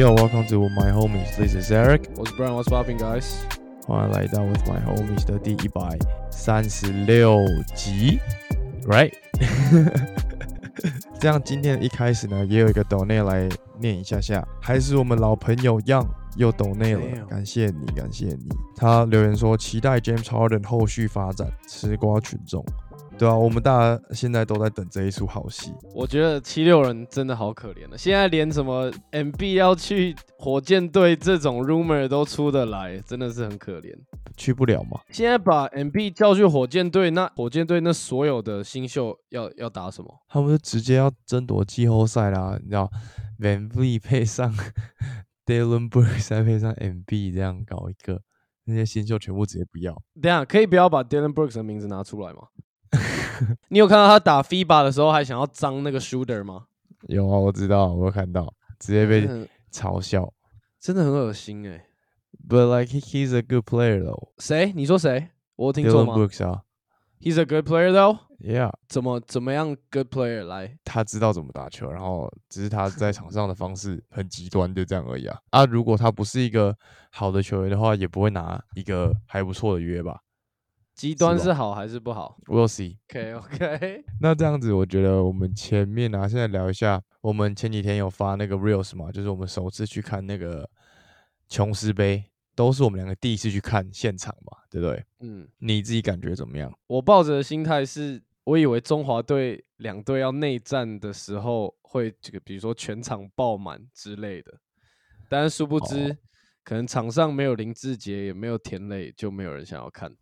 Yo welcome to my homies. This is Eric. 我是 Brian，What's popping, guys？欢迎来到 With My Homies 的第一百三十六集，Right？这样今天一开始呢，也有一个抖内来念一下下，还是我们老朋友 Young 又抖内了感谢你，感谢你。他留言说期待 James Harden 后续发展，吃瓜群众。对啊，我们大家现在都在等这一出好戏。我觉得七六人真的好可怜了，现在连什么 MB 要去火箭队这种 rumor 都出得来，真的是很可怜。去不了吗？现在把 MB 叫去火箭队，那火箭队那所有的新秀要要打什么？他们就直接要争夺季后赛啦，你知道，Van Vliet 配上 Dylan Brooks 再配上 MB 这样搞一个，那些新秀全部直接不要。等一下可以不要把 Dylan Brooks 的名字拿出来吗？你有看到他打 FIBA 的时候还想要脏那个 shooter 吗？有啊，我知道，我有看到，直接被嘲笑。真的很恶心哎、But like he, he's a good player though. 谁？你说谁？我有听错吗 Brooks 啊？He's a good player though。，Yeah，怎么怎么样 good player 来？他知道怎么打球，然后只是他在场上的方式很极端，就这样而已啊。啊，如果他不是一个好的球员的话，也不会拿一个还不错的约吧极端是好还是不好？We'll see。？OK OK，那这样子，我觉得我们前面啊，现在聊一下，我们前几天有发那个 reels 嘛，就是我们首次去看那个琼斯杯，都是我们两个第一次去看现场嘛，对不对？嗯，你自己感觉怎么样？我抱着的心态是，我以为中华队两队要内战的时候会这个，比如说全场爆满之类的，但是殊不知，哦可能场上没有林志杰，也没有田磊，就没有人想要看。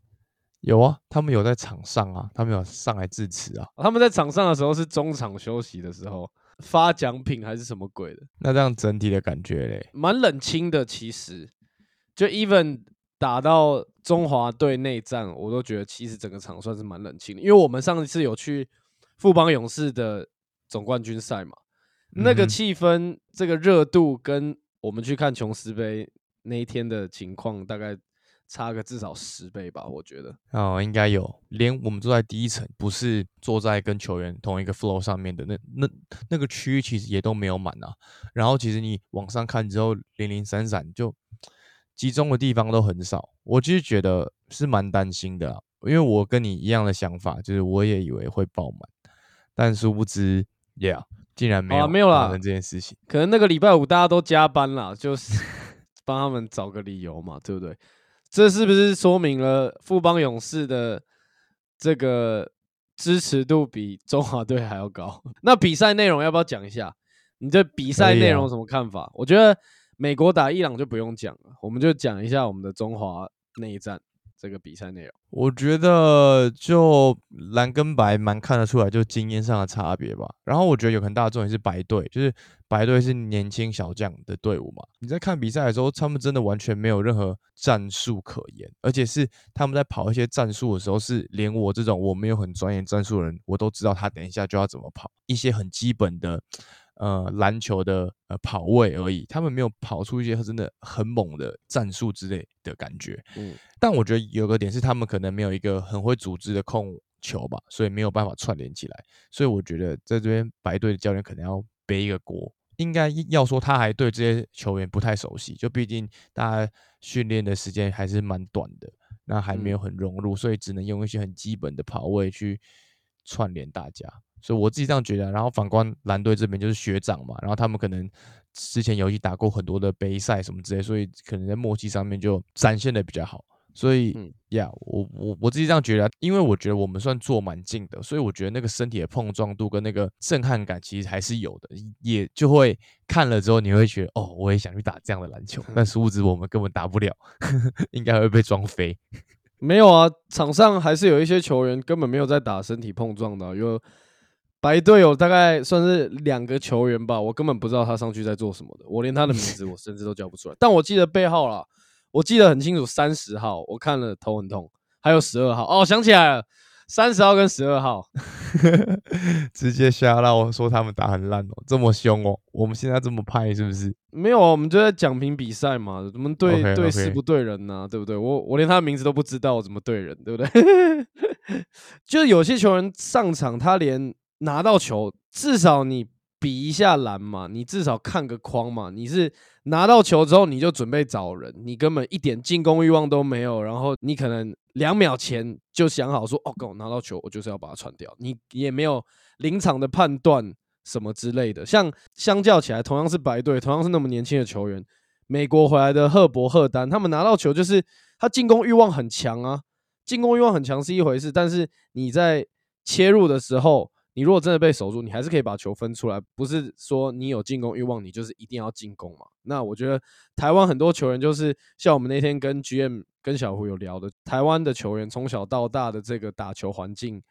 有啊，他们有在场上啊，他们有上来致辞啊。他们在场上的时候是中场休息的时候发奖品还是什么鬼的，那这样整体的感觉嘞？蛮冷清的。其实，就 even 打到中华队内战，我都觉得其实整个场算是蛮冷清的。因为我们上一次有去富邦勇士的总冠军赛嘛，那个嗯哼气氛、这个热度，跟我们去看琼斯杯那一天的情况，大概差个至少十倍吧，我觉得。哦，应该有，连我们坐在第一层，不是坐在跟球员同一个 flow 上面的那那那个区域，其实也都没有满啊。然后其实你往上看之后，零零散散，就集中的地方都很少。我其实觉得是蛮担心的啊，因为我跟你一样的想法，就是我也以为会爆满，但殊不知，Yeah，竟然没有啊没有啦这件事情。可能那个礼拜五大家都加班啦，就是 帮他们找个理由嘛，对不对？这是不是说明了富邦勇士的这个支持度比中华队还要高？那比赛内容要不要讲一下？你对比赛内容有什么看法？我觉得美国打伊朗就不用讲了，我们就讲一下我们的中华内战这个比赛内容。我觉得就蓝跟白蛮看得出来，就经验上的差别吧。然后我觉得有很大的重点是白队，就是白队是年轻小将的队伍嘛。你在看比赛的时候，他们真的完全没有任何战术可言，而且是他们在跑一些战术的时候，是连我这种我没有很专业战术的人，我都知道他等一下就要怎么跑，一些很基本的。呃，篮球的呃跑位而已，他们没有跑出一些真的很猛的战术之类的感觉。嗯，但我觉得有个点是，他们可能没有一个很会组织的控球吧，所以没有办法串联起来。所以我觉得在这边白队的教练可能要背一个锅。应该要说他还对这些球员不太熟悉，就毕竟大家训练的时间还是蛮短的，那还没有嗯很融入，所以只能用一些很基本的跑位去串联大家。所以我自己这样觉得啊。然后反观蓝队这边就是学长嘛，然后他们可能之前游戏打过很多的杯赛什么之类，所以可能在默契上面就展现的比较好。所以嗯呀我我我自己这样觉得啊，因为我觉得我们算坐蛮近的，所以我觉得那个身体的碰撞度跟那个震撼感其实还是有的，也就会看了之后你会觉得哦，我也想去打这样的篮球，但殊不知我们根本打不了，应该会被撞飞。没有啊，场上还是有一些球员根本没有在打身体碰撞的、有白队有大概算是两个球员吧，我根本不知道他上去在做什么的，我连他的名字我甚至都叫不出来，但我记得背号了，我记得很清楚，三十号，我看了头很痛，还有十二号，哦，想起来了，三十号跟十二号，直接瞎闹我说他们打很烂哦，这么凶哦，我们现在这么派是不是？没有啊，我们就在讲评比赛嘛，怎么对对事不对人呢、对不对？我我连他的名字都不知道，我怎么对人，对不对？就是有些球员上场，他连拿到球，至少你比一下篮嘛，你至少看个框嘛。你是拿到球之后你就准备找人，你根本一点进攻欲望都没有，然后你可能两秒前就想好说，哦，跟我拿到球，我就是要把它传掉。你也没有临场的判断什么之类的。像相较起来，同样是白队，同样是那么年轻的球员，美国回来的赫伯赫丹，他们拿到球就是他进攻欲望很强啊，进攻欲望很强是一回事，但是你在切入的时候。你如果真的被守住，你还是可以把球分出来，不是说你有进攻欲望，你就是一定要进攻嘛？那我觉得台湾很多球员就是像我们那天跟 GM 跟小胡有聊的，台湾的球员从小到大的这个打球环境，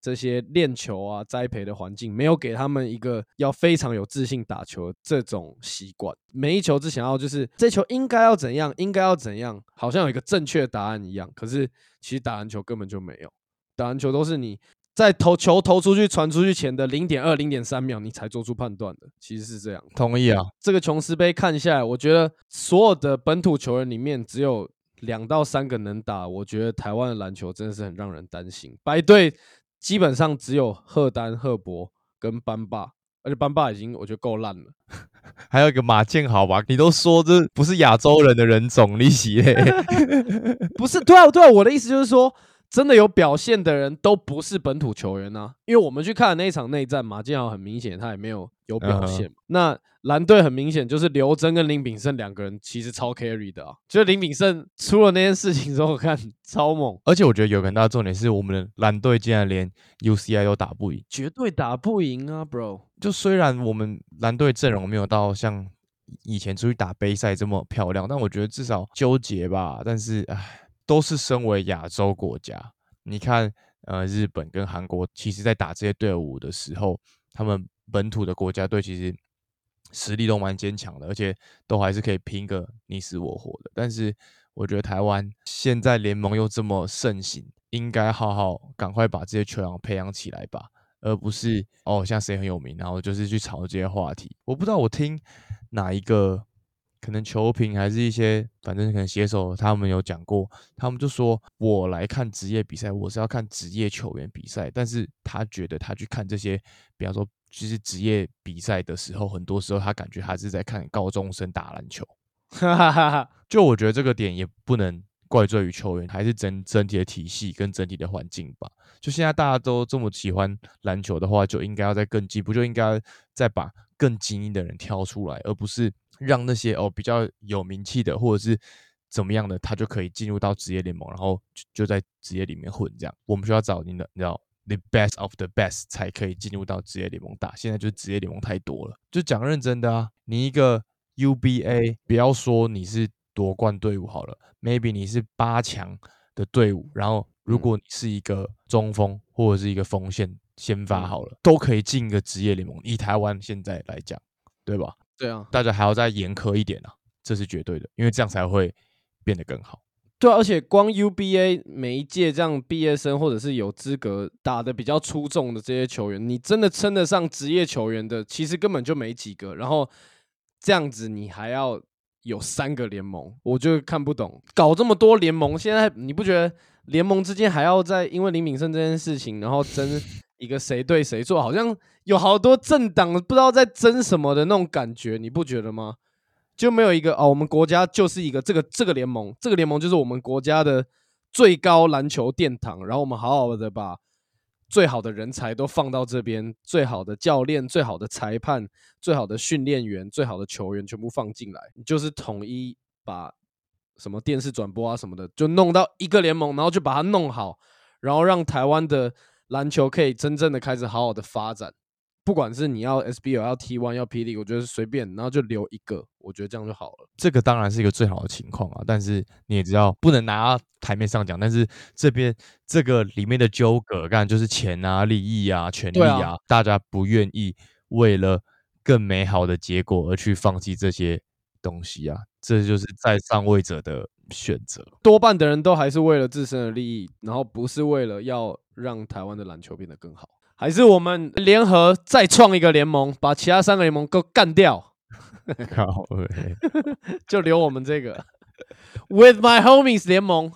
这些练球啊、栽培的环境，没有给他们一个要非常有自信打球这种习惯。每一球只想要就是这球应该要怎样，应该要怎样，好像有一个正确答案一样。可是其实打篮球根本就没有，打篮球都是你。在投球投出去、传出去前的零点二、零点三秒，你才做出判断的，其实是这样。同意啊。这个琼斯杯看下来，我觉得所有的本土球员里面，只有两到三个能打。我觉得台湾的篮球真的是很让人担心。白队基本上只有赫丹、赫伯跟班霸，而且班霸已经我觉得够烂了。还有一个马建豪吧，你都说这不是亚洲人的人种，利息嘞？不是，对啊，对啊，我的意思就是说。真的有表现的人都不是本土球员呐，因为我们去看那一场内战，马建豪很明显他也没有有表现。那蓝队很明显就是刘真跟林炳胜两个人其实超 carry 的啊，就林炳胜出了那件事情之后，看超猛。而且我觉得有个很大的重点是，我们的蓝队竟然连 UCI 都打不赢，绝对打不赢啊，bro。就虽然我们蓝队阵容没有到像以前出去打杯赛这么漂亮，但我觉得至少纠结吧。但是唉。都是身为亚洲国家，你看，呃，日本跟韩国，其实在打这些队伍的时候，他们本土的国家队其实实力都蛮坚强的，而且都还是可以拼个你死我活的。但是我觉得台湾现在联盟又这么盛行，应该好好赶快把这些球员培养起来吧，而不是哦像谁很有名，然后就是去炒这些话题。我不知道我听哪一个。可能球评还是一些，反正可能写手他们有讲过，他们就说我来看职业比赛，我是要看职业球员比赛，但是他觉得他去看这些，比方说其实职业比赛的时候，很多时候他感觉他是在看高中生打篮球，就我觉得这个点也不能怪罪于球员，还是整整体的体系跟整体的环境吧。就现在大家都这么喜欢篮球的话，就应该要再更进步，就应该再把更精英的人挑出来，而不是。让那些哦比较有名气的，或者是怎么样的，他就可以进入到职业联盟，然后就在职业里面混。这样，我们需要找你的，你知道，the best of the best 才可以进入到职业联盟打。现在就是职业联盟太多了，就讲认真的啊。你一个 UBA，不要说你是夺冠队伍好了，maybe 你是八强的队伍，然后如果你是一个中锋或者是一个锋线先发好了，都可以进一个职业联盟。以台湾现在来讲，对吧？对啊，大家还要再严苛一点啊，这是绝对的，因为这样才会变得更好。对，而且光 UBA 每一届这样毕业生或者是有资格打的比较出众的这些球员，你真的称得上职业球员的，其实根本就没几个。然后这样子你还要有三个联盟，我就看不懂，搞这么多联盟，现在你不觉得联盟之间还要在因为林敏胜这件事情，然后争？一个谁对谁错，好像有好多政党不知道在争什么的那种感觉，你不觉得吗？就没有一个哦，我们国家就是一个这个这个联盟，这个联盟就是我们国家的最高篮球殿堂，然后我们好好的把最好的人才都放到这边，最好的教练、最好的裁判、最好的训练员、最好的球员全部放进来，就是统一把什么电视转播啊什么的，就弄到一个联盟，然后就把它弄好，然后让台湾的。篮球可以真正的开始好好的发展，不管是你要 SBL 要 T1 要 PD，我觉得随便，然后就留一个，我觉得这样就好了。这个当然是一个最好的情况啊，但是你也知道不能拿台面上讲，但是这边这个里面的纠葛，干就是钱啊、利益啊、权利啊，大家不愿意为了更美好的结果而去放弃这些东西啊，这就是在上位者的选择。多半的人都还是为了自身的利益，然后不是为了要。让台湾的篮球变得更好，还是我们联合再创一个联盟，把其他三个联盟都干掉？好，就留我们这个 With My Homies 联盟。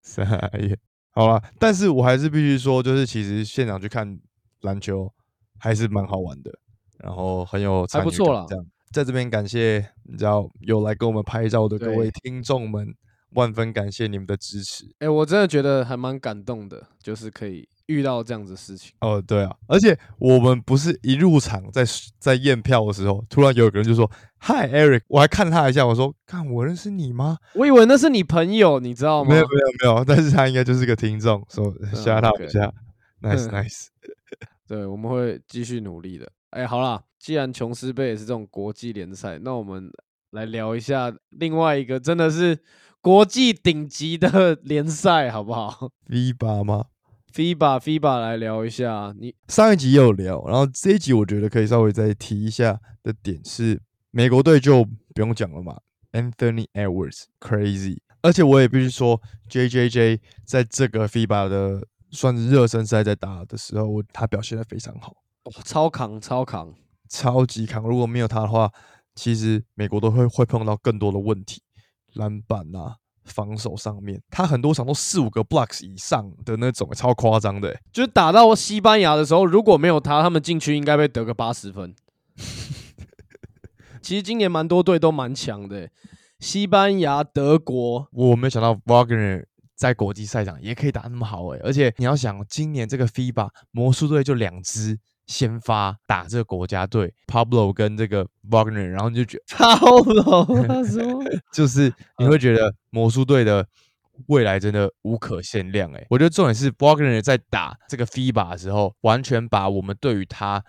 啥耶？好了，但是我还是必须说，就是其实现场去看篮球还是蛮好玩的。然后很有还不错啦这样，在这边感谢你知道有来跟我们拍照的各位听众们，万分感谢你们的支持。哎、我真的觉得还蛮感动的，就是可以遇到这样子的事情。哦，对啊，而且我们不是一入场在在验票的时候，突然有个人就说：“Hi Eric。”我还看他一下，我说：“看我认识你吗我以为那是你朋友，你知道？”吗？没有没有没有，但是他应该就是个听众，说吓他一下，nice 嗯 nice。对，我们会继续努力的。哎，好啦，既然琼斯杯也是这种国际联赛，那我们来聊一下另外一个真的是国际顶级的 联赛，好不好？FIBA 吗？？FIBA FIBA 来聊一下，你上一集也有聊，然后这一集我觉得可以稍微再提一下的点是，美国队就不用讲了嘛，Anthony Edwards crazy，而且我也必须说，J J J 在这个 FIBA 的算是热身赛在打的时候，我他表现的非常好，哦超扛超扛，超级扛。如果没有他的话，其实美国都会会碰到更多的问题，篮板啊。防守上面，他很多场都四五个 blocks 以上的那种，超夸张的欸。就是打到西班牙的时候，如果没有他，他们禁区应该被得个八十分。其实今年蛮多队都蛮强的欸，西班牙、德国，我没有想到 Wagner 在国际赛场也可以打那么好诶、而且你要想，今年这个 FIBA 魔术队就两支先发打这个国家队，Pablo 跟这个 Wagner，然后你就觉得超了，他说 就是你会觉得魔术队的未来真的无可限量诶、我觉得重点是 Wagner 在打这个 FIBA 的时候，完全把我们对于他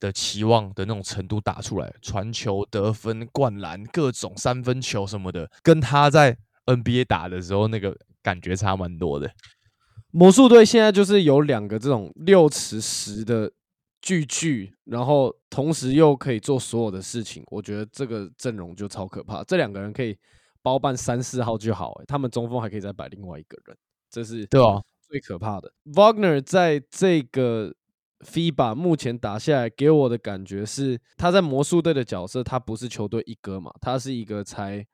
的期望的那种程度打出来，传球、得分、灌篮、各种三分球什么的，跟他在 NBA 打的时候那个感觉差蛮多的。魔术队现在就是有两个这种六尺十的巨巨，然后同时又可以做所有的事情，我觉得这个阵容就超可怕。这两个人可以包办三四号就好、欸，他们中锋还可以再摆另外一个人，这是对啊，最可怕的。Wagner 在这个 FIBA 目前打下来，给我的感觉是他在魔术队的角色，他不是球队一哥嘛，他是一个才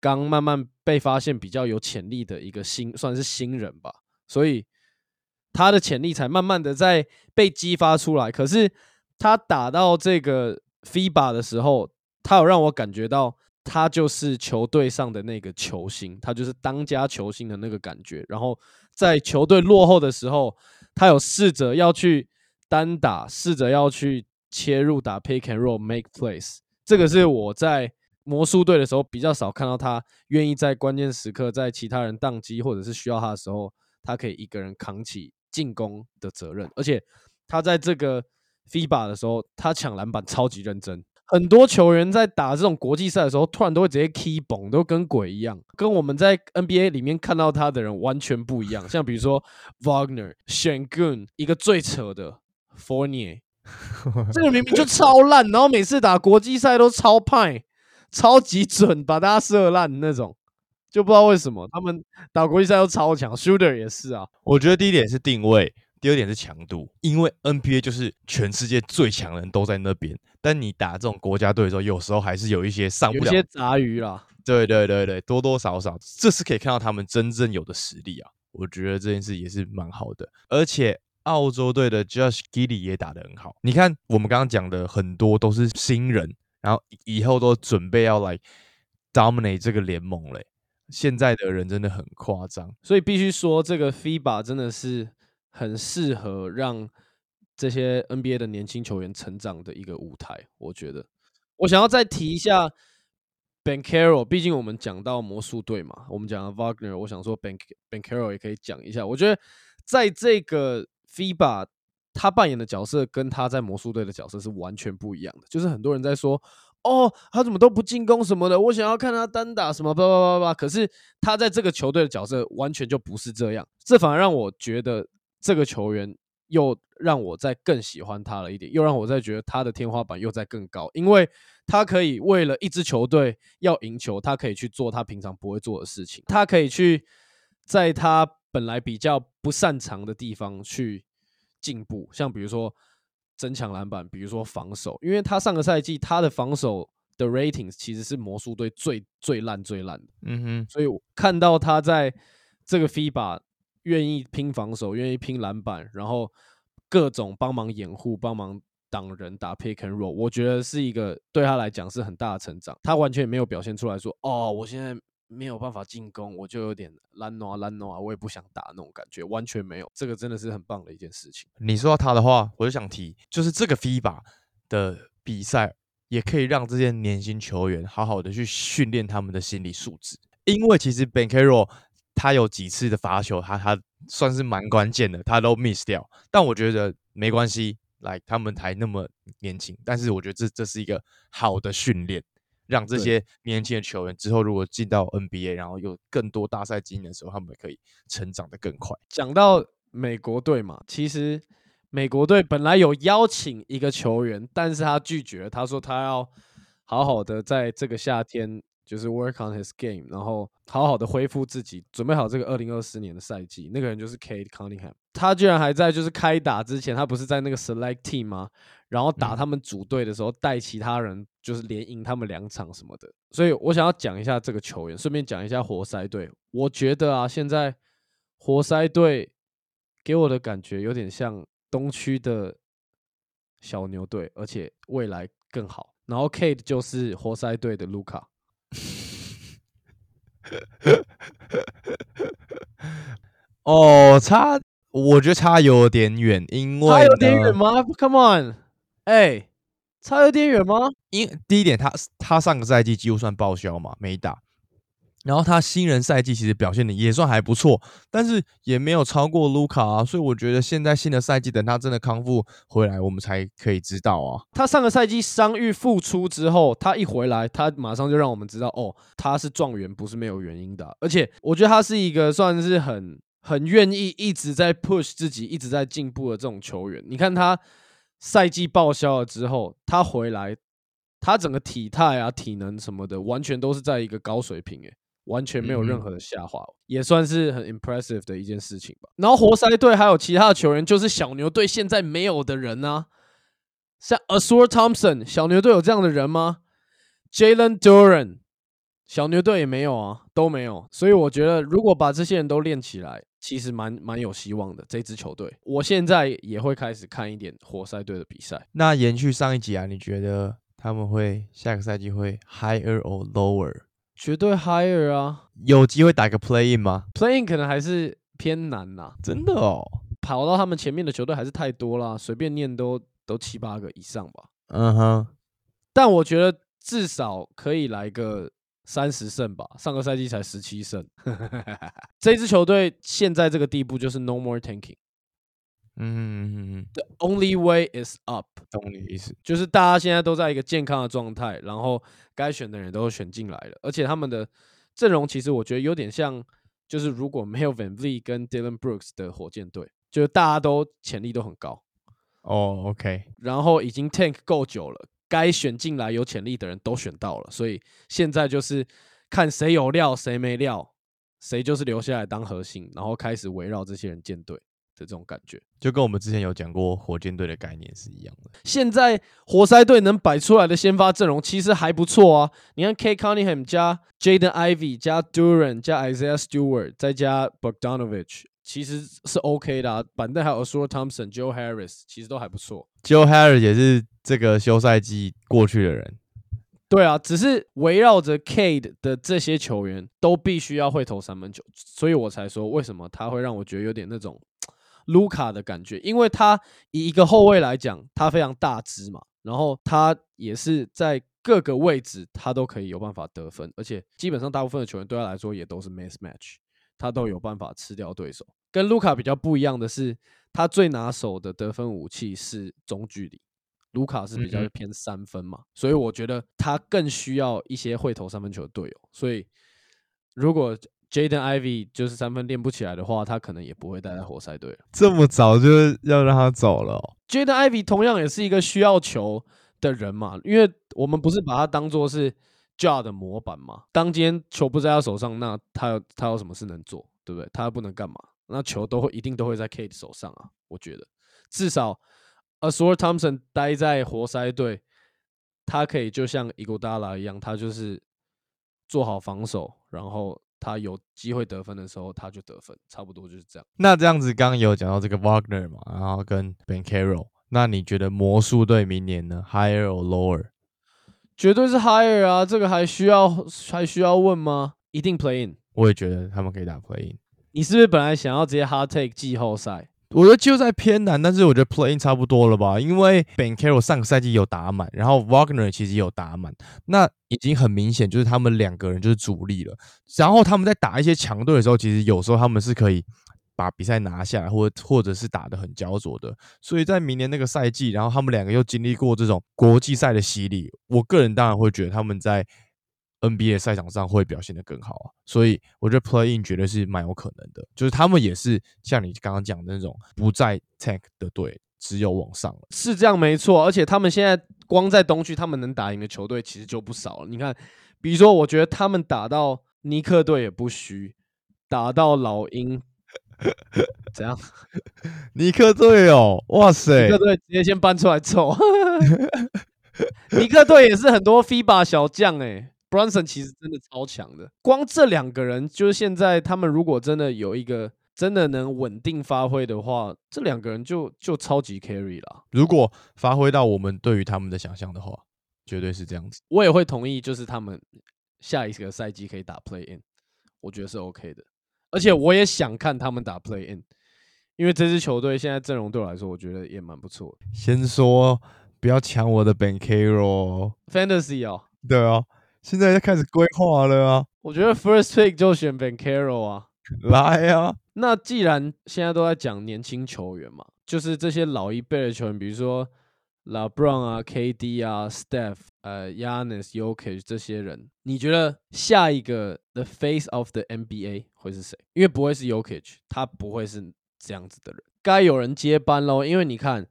刚慢慢被发现比较有潜力的一个新，算是新人吧，所以他的潜力才慢慢的在被激发出来。可是他打到这个 FIBA 的时候，他有让我感觉到他就是球队上的那个球星，他就是当家球星的那个感觉。然后在球队落后的时候，他有试着要去单打，试着要去切入打 pick and roll make plays。这个是我在魔术队的时候比较少看到他愿意在关键时刻，在其他人宕机或者是需要他的时候，他可以一个人扛起进攻的责任，而且他在这个 FIBA 的时候，他抢篮板超级认真。很多球员在打这种国际赛的时候，突然都会直接 key 崩，都跟鬼一样，跟我们在 NBA 里面看到他的人完全不一样。像比如说 Wagner、Shangun，一个最扯的 Fournier，这个明明就超烂，然后每次打国际赛都超派，超级准，把大家射烂那种，就不知道为什么他们打国际赛都超强，Shooter 也是啊，我觉得第一点是定位，第二点是强度，因为 NBA 就是全世界最强的人都在那边，但你打这种国家队的时候，有时候还是有一些上不了有一些杂鱼啦。对对对对，多多少少，这是可以看到他们真正有的实力啊。我觉得这件事也是蛮好的，而且澳洲队的 Josh Giddey 也打得很好。你看，我们刚刚讲的很多都是新人，然后以后都准备要来 dominate 这个联盟嘞。现在的人真的很夸张，所以必须说，这个 FIBA 真的是很适合让这些 NBA 的年轻球员成长的一个舞台。我觉得，我想要再提一下 Ben Carroll，毕竟我们讲到魔术队嘛，我们讲到 Wagner，我想说 Ben Ben Carroll 也可以讲一下。我觉得在这个 FIBA，他扮演的角色跟他在魔术队的角色是完全不一样的。就是很多人在说，哦，他怎么都不进攻什么的，我想要看他单打什么叭叭叭叭。可是他在这个球队的角色完全就不是这样，这反而让我觉得这个球员又让我再更喜欢他了一点，又让我再觉得他的天花板又在更高，因为他可以为了一支球队要赢球，他可以去做他平常不会做的事情，他可以去在他本来比较不擅长的地方去进步，像比如说增强篮板，比如说防守，因为他上个赛季他的防守的 ratings 其实是魔术队最最烂最烂的，嗯哼，所以我看到他在这个 FIBA 愿意拼防守，愿意拼篮板，然后各种帮忙掩护、帮忙挡人打 pick and roll，我觉得是一个对他来讲是很大的成长。他完全没有表现出来说，哦，我现在没有办法进攻，我就有点懒惰懒惰啊，我也不想打那种感觉，完全没有。这个真的是很棒的一件事情。你说到他的话，我就想提，就是这个 FIBA 的比赛也可以让这些年轻球员好好的去训练他们的心理素质，因为其实 Ben Caro 他有几次的罚球，他他算是蛮关键的，他都 miss 掉。但我觉得没关系，来他们还那么年轻，但是我觉得这这是一个好的训练，让这些年轻的球员之后如果进到 NBA，然后有更多大赛经验的时候，他们可以成长的更快。讲到美国队嘛，其实美国队本来有邀请一个球员，但是他拒绝，他说他要好好的在这个夏天就是 work on his game，然后好好的恢复自己，准备好这个二零二四年的赛季。那个人就是 Kate Cunningham，他居然还在就是开打之前，他不是在那个 select team 吗？然后打嗯他们组队的时候，带其他人就是连赢他们两场什么的。所以我想要讲一下这个球员，顺便讲一下活塞队。我觉得啊，现在活塞队给我的感觉有点像东区的小牛队，而且未来更好。然后 Kate 就是活塞队的卢卡，哦，差，我觉得差有点远，因为差有点呢远吗？Come on，哎、差有点远吗？因第一点，他他上个赛季几乎算报销嘛，没打。然后他新人赛季其实表现的也算还不错，但是也没有超过卢卡啊，所以我觉得现在新的赛季等他真的康复回来，我们才可以知道啊。他上个赛季伤愈复出之后，他一回来，他马上就让我们知道，哦，他是状元，不是没有原因的啊。而且我觉得他是一个算是很很愿意一直在 push 自己、一直在进步的这种球员。你看他赛季报销了之后，他回来，他整个体态啊、体能什么的，完全都是在一个高水平，诶，完全没有任何的下滑，也算是很 impressive 的一件事情吧。然后活塞队还有其他的球员，就是小牛队现在没有的人啊。像 Asur Thompson，小牛队有这样的人吗？Jalen Duran，小牛队也没有啊，都没有。所以我觉得，如果把这些人都练起来，其实蛮蛮有希望的。这支球队，我现在也会开始看一点活塞队的比赛。那延续上一集啊，你觉得他们会下个赛季会 higher or lower？绝对 higher 啊有机会打个 play in 吗？，Playing 可能还是偏难呐、真的哦，跑到他们前面的球队还是太多啦，随便念都都七八个以上吧。嗯哼，但我觉得至少可以来个三十胜吧，上个赛季才十七胜。这支球队现在这个地步就是 no more tanking。嗯 The only way is up，懂你的意思。就是大家现在都在一个健康的状态，然后该选的人都选进来了，而且他们的阵容其实我觉得有点像，就是如果没有 Van Vliet 跟 Dylan Brooks 的火箭队，就是大家都潜力都很高，哦，OK，然后已经 tank 够久了，该选进来有潜力的人都选到了，所以现在就是看谁有料，谁没料，谁就是留下来当核心，然后开始围绕这些人建队的这种感觉。就跟我们之前有讲过火箭队的概念是一样的。现在活塞队能摆出来的先发阵容其实还不错啊。你看 K Cunningham 加 Jaden Ivy 加 Duran 加 Isaiah Stewart 再加 Bogdanovich，其实是 OK 的、啊。板凳还有 Asura Thompson、Joe Harris，其实都还不错。Joe Harris 也是这个休赛季过去的人。对啊，只是围绕着 Cade 的这些球员都必须要会投三分球，所以我才说为什么他会让我觉得有点那种 卢卡的感觉，因为他以一个后卫来讲，他非常大只嘛，然后他也是在各个位置他都可以有办法得分，而且基本上大部分的球员对他来说也都是 mismatch，他都有办法吃掉对手。跟卢卡比较不一样的是，他最拿手的得分武器是中距离。卢卡是比较偏三分嘛，所以我觉得他更需要一些会投三分球的队友。所以如果 Jaden Ivy 就是三分练不起来的话，他可能也不会待在活塞队了。这么早就要让他走了、哦？Jaden Ivy 同样也是一个需要球的人嘛，因为我们不是把他当做是 Ja 的模板嘛。当今天球不在他手上，那他有他有什么事能做，对不对？他不能干嘛？那球都会一定都会在 Kate 手上啊。我觉得至少 Asor Thompson 待在活塞队，他可以就像 Iguodala 一样，他就是做好防守，然后他有机会得分的时候他就得分，差不多就是这样。那这样子，刚刚有讲到这个 Wagner 嘛，然后跟 Ben Caro，那你觉得魔术队明年呢？Higher or lower？绝对是 higher 啊，这个还需要还需要问吗？一定 play in。我也觉得他们可以打 play in。你是不是本来想要直接 hard take 季后赛？我觉得季后赛偏难，但是我觉得 play in 差不多了吧，因为 Ben Carroll 上个赛季有打满，然后 Wagner 其实有打满，那已经很明显就是他们两个人就是主力了。然后他们在打一些强队的时候，其实有时候他们是可以把比赛拿下来，或或者是打得很焦灼的。所以在明年那个赛季，然后他们两个又经历过这种国际赛的洗礼，我个人当然会觉得他们在 NBA 赛场上会表现得更好啊。所以我觉得 play in 绝对是蛮有可能的，就是他们也是像你刚刚讲的那种不在 tank 的队，只有往上了。是这样没错，而且他们现在光在东区，他们能打赢的球队其实就不少了。你看，比如说，我觉得他们打到尼克队也不虚，打到老鹰 怎样？尼克队哦，哇塞尼克！队直接先搬出来凑。尼克队也是很多 FIBA 小将哎、，Bronson 其实真的超强的。光这两个人，就是现在他们如果真的有一个真的能稳定发挥的话，这两个人就就超级 carry 啦。如果发挥到我们对于他们的想象的话，绝对是这样子。我也会同意，就是他们下一个赛季可以打 Play In，我觉得是 OK 的。而且我也想看他们打 Play In，因为这支球队现在阵容对我来说，我觉得也蛮不错的。先说不要抢我的 Ben Carroll，哦 Fantasy 哦，对啊，现在在开始规划了啊，我觉得 First Pick 就选 Ben Carroll 啊。来啊，那既然现在都在讲年轻球员嘛，就是这些老一辈的球员，比如说 LeBron 啊、KD 啊、Steph、呃 Yanis、Yokic 这些人，你觉得下一个 The Face of the NBA 会是谁？因为不会是 Yokic，他不会是这样子的人，该有人接班喽。因为你看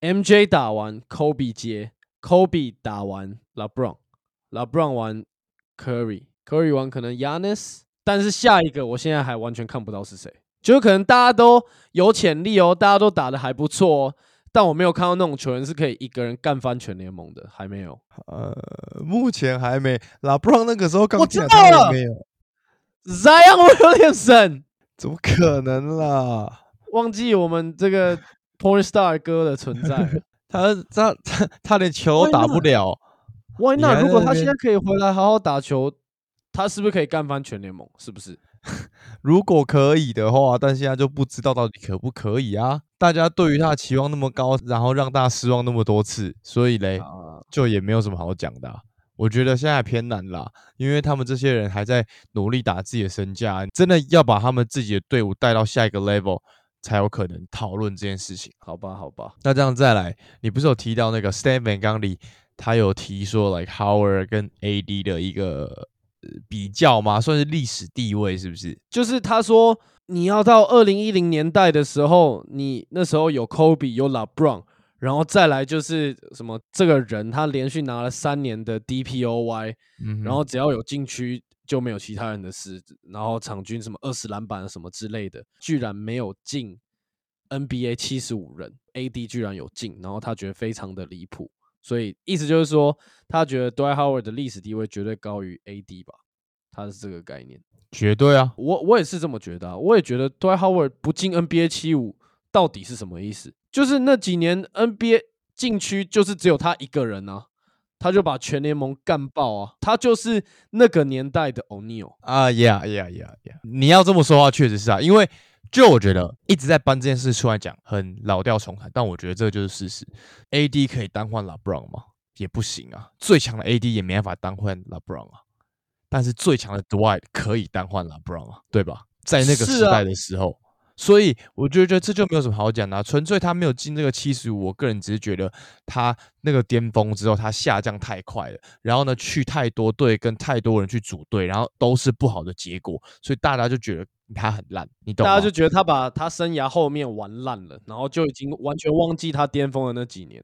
，MJ 打完，Kobe 接，Kobe 打完，LeBron，LeBron 完 Curry，Curry 完可能 Yanis。但是下一个，我现在还完全看不到是谁，就可能大家都有潜力哦，大家都打得还不错哦，但我没有看到那种球员是可以一个人干翻全联盟的，还没有。呃，目前还没。拉布朗那个时候刚我进来，知道了他也没有，Zion Williamson，怎么可能啦？忘记我们这个 Porn Star 哥的存在。他他他他连球都打不了，Why not？如果他现在可以回来好好打球，他是不是可以干翻全联盟？是不是？如果可以的话，但现在就不知道到底可不可以啊。大家对于他的期望那么高，然后让大家失望那么多次，所以嘞，啊，就也没有什么好讲的啊、我觉得现在偏难啦，因为他们这些人还在努力打自己的身价，真的要把他们自己的队伍带到下一个 level，才有可能讨论这件事情。好吧，好吧，那这样再来，你不是有提到那个 Stan Van Gundy，他有提说 like Howard 跟 AD 的一个呃比较吗？算是历史地位是不是？就是他说你要到二零一零年代的时候，你那时候有 Kobe 有 LeBron，然后再来就是什么这个人他连续拿了三年的 DPOY，嗯，然后只要有禁区就没有其他人的事，然后场均什么二十篮板什么之类的，居然没有进 NBA 七十五人，AD 居然有进，然后他觉得非常的离谱，所以意思就是说，他觉得 Dwight Howard 的历史地位绝对高于 AD 吧，他是这个概念。绝对啊，我我也是这么觉得啊，我也觉得 Dwight Howard 不进 NBA 七五到底是什么意思？就是那几年 NBA 禁区就是只有他一个人啊，他就把全联盟干爆啊，他就是那个年代的 O'Neal。啊，Yeah Yeah Yeah Yeah，你要这么说的话，确实是啊，因为就我觉得一直在搬这件事出来讲，很老调重弹，但我觉得这就是事实。AD 可以单换 LeBron 吗？也不行啊，最强的 AD 也没办法单换 LeBron 啊，但是最强的 Dwight 可以单换 LeBron 啊，对吧？在那个时代的时候。所以我就觉得这就没有什么好讲的、啊，纯粹他没有进这个七十五，我个人只是觉得他那个巅峰之后，他下降太快了，然后呢去太多队跟太多人去组队，然后都是不好的结果，所以大家就觉得他很烂，你懂吗？大家就觉得他把他生涯后面玩烂了，然后就已经完全忘记他巅峰的那几年。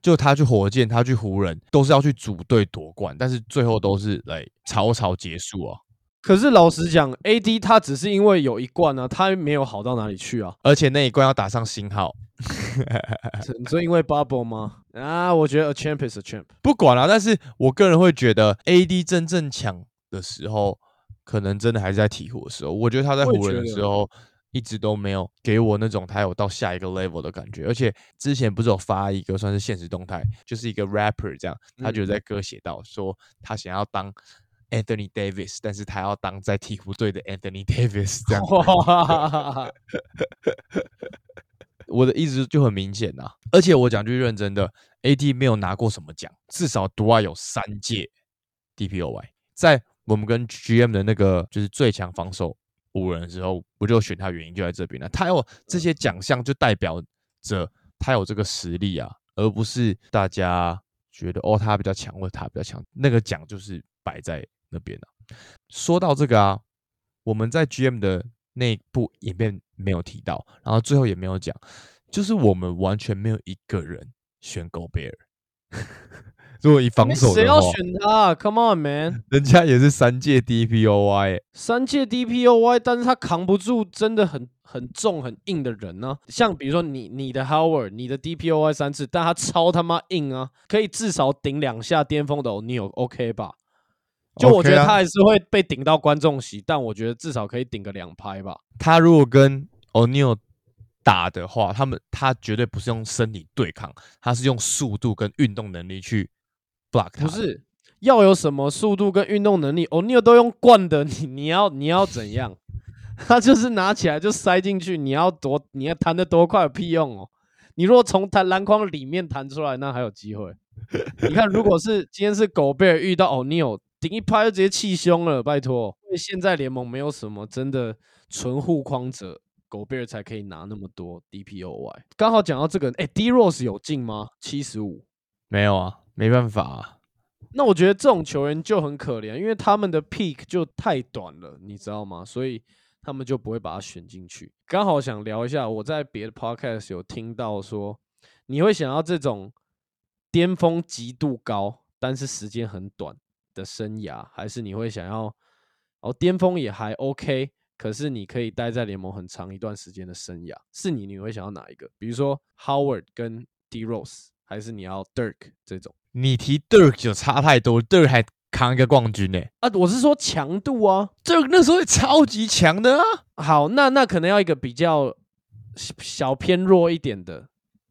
就他去火箭，他去湖人，都是要去组队夺冠，但是最后都是来草草结束啊。可是老实讲，AD 他只是因为有一冠啊，他没有好到哪里去啊。而且那一冠要打上星号，你说因为 bubble 吗？啊，我觉得 a champ is a champ。不管了、但是我个人会觉得，AD 真正强的时候，可能真的还是在鹈鹕的时候。我觉得他在湖人的时候，一直都没有给我那种他有到下一个 level 的感觉。而且之前不是有发一个算是现实动态，就是一个 rapper 这样，他就在歌写到说他想要当 Anthony Davis，但是他要当在鹈鹕队的 Anthony Davis 这样。哇，我的意思就很明显呐、而且我讲句认真的，AD 没有拿过什么奖，至少独爱有三届 DPOY。在我们跟 GM 的那个就是最强防守五人的时候，我就选他原因就在这边了。他有这些奖项，就代表着他有这个实力啊，而不是大家觉得哦他比较强或者他比较强，那个奖就是摆在那边了、说到这个啊，我们在 GM 的内部影片没有提到，然后最后也没有讲，就是我们完全没有一个人选狗贝尔。如果以防守谁要，选他啊？Come on man，人家也是三届 DPOY，欸三届 DPOY，但是他扛不住真的很很重很硬的人呢、像比如说你你的 Howard，你的 DPOY 三次，但他超他妈硬啊，可以至少顶两下巅峰的 O'Neal OK 吧？就我觉得他还是会被顶到观众席，但我觉得至少可以顶个两拍吧。他如果跟 O'Neal 打的话，他们他绝对不是用身体对抗，他是用速度跟运动能力去 block 他。不是要有什么速度跟运动能力，O'Neal 都用惯的，你你要你要怎样？他就是拿起来就塞进去，你要多你要弹的多快有屁用哦！你如果从弹篮筐里面弹出来，那还有机会。你看，如果是今天是狗贝尔遇到 O'Neal，顶一拍就直接气胸了，拜托！因为现在联盟没有什么真的纯护框者，狗贝尔才可以拿那么多 DPOY。刚好讲到这个，哎，D Rose 有进吗？七十五。没有啊，没办法啊。那我觉得这种球员就很可怜，因为他们的 peak 就太短了，你知道吗？所以他们就不会把他选进去。刚好想聊一下，我在别的 podcast 有听到说，你会想要这种巅峰极度高，但是时间很短的生涯，还是你会想要哦巅峰也还 OK，可是你可以待在联盟很长一段时间的生涯？是你，你会想要哪一个？比如说 Howard 跟 D Rose，还是你要 Dirk 这种？你提 Dirk 就差太多，Dirk 还扛一个冠军呢、啊，我是说强度啊。Dirk 那时候也超级强的啊。好，那那可能要一个比较小小偏弱一点的，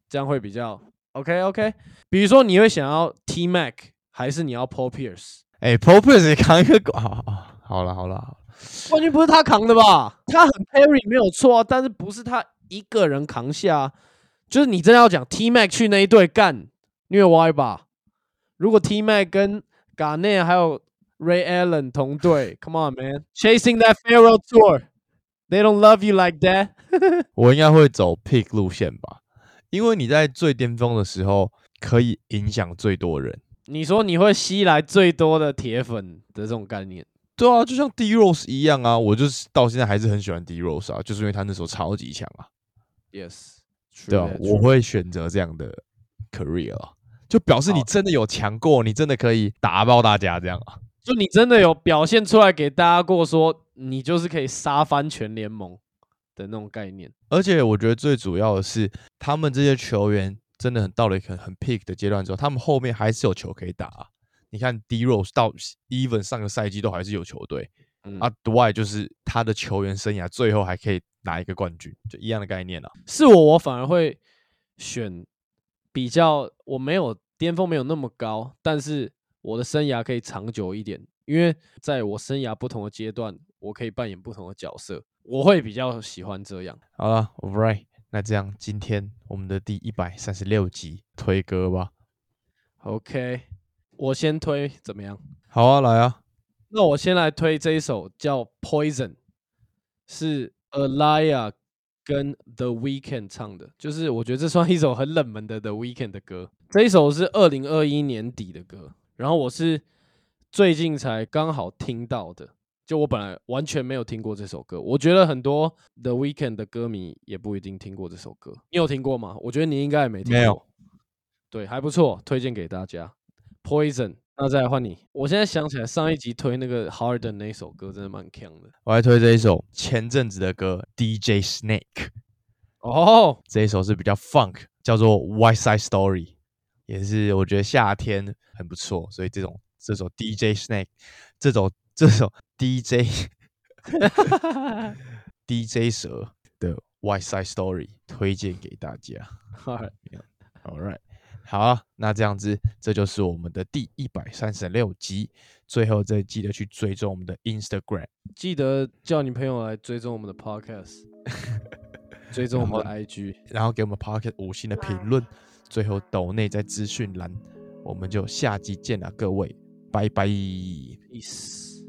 这样会比较 OK OK。比如说你会想要 T Mac，还是你要 Paul Pierce？哎、p a u l Pierce 也扛一个冠，好了好了好了，冠军不是他扛的吧？他很 carry 没有错啊，但是不是他一个人扛下、啊？就是你真的要讲 T Mac 去那一队干虐歪吧？如果 T Mac 跟 Garnett 还有 Ray Allen 同队，Come on man，chasing that farewell tour，they don't love you like that 我应该会走 pick 路线吧，因为你在最巅峰的时候可以影响最多人。你说你会吸来最多的铁粉的这种概念，对啊，就像 D Rose 一样啊，我就是到现在还是很喜欢 D Rose 啊，就是因为他那时候超级强啊。Yes，对啊，我会选择这样的 career 啊，就表示你真的有强过，你真的可以打爆大家这样啊。就你真的有表现出来给大家过，说你就是可以杀翻全联盟的那种概念。而且我觉得最主要的是，他们这些球员真的很到了一个很 peak 的阶段之后，他们后面还是有球可以打啊、你看 D Rose 到 even 上个赛季都还是有球队、嗯啊 d w i 就是他的球员生涯最后还可以拿一个冠军，就一样的概念啊。是我，我反而会选比较我没有巅峰没有那么高，但是我的生涯可以长久一点，因为在我生涯不同的阶段，我可以扮演不同的角色，我会比较喜欢这样。好了 right，那这样今天我们的第一百三十六集推歌吧。OK，我先推怎么样？好啊，来啊。那我先来推这一首叫《Poison》，是 Alaya 跟 The Weeknd 唱的，就是我觉得这算一首很冷门的 The Weeknd 的歌。这一首是二零二一年底的歌，然后我是最近才刚好听到的，就我本来完全没有听过这首歌。我觉得很多 The Weeknd 的歌迷也不一定听过这首歌，你有听过吗？我觉得你应该也没听过。没有对，还不错，推荐给大家。Poison，那再来换你。我现在想起来上一集推那个 Harden 那首歌，真的蛮强的。我还推这一首前阵子的歌，DJ Snake。哦，这一首是比较 funk，叫做《White Side Story》，也是我觉得夏天很不错，所以这种这首 DJ Snake，这首这首 DJ DJ 蛇的《White Side Story》推荐给大家。Alright All right，好啊，那这样子，这就是我们的第一百三十六集。最后再记得去追踪我们的 Instagram，记得叫你朋友来追踪我们的 Podcast，追踪我们的然 IG。然后给我们 Podcast 五星的评论。最后抖内在资讯栏，我们就下集见了，各位，拜拜。Peace。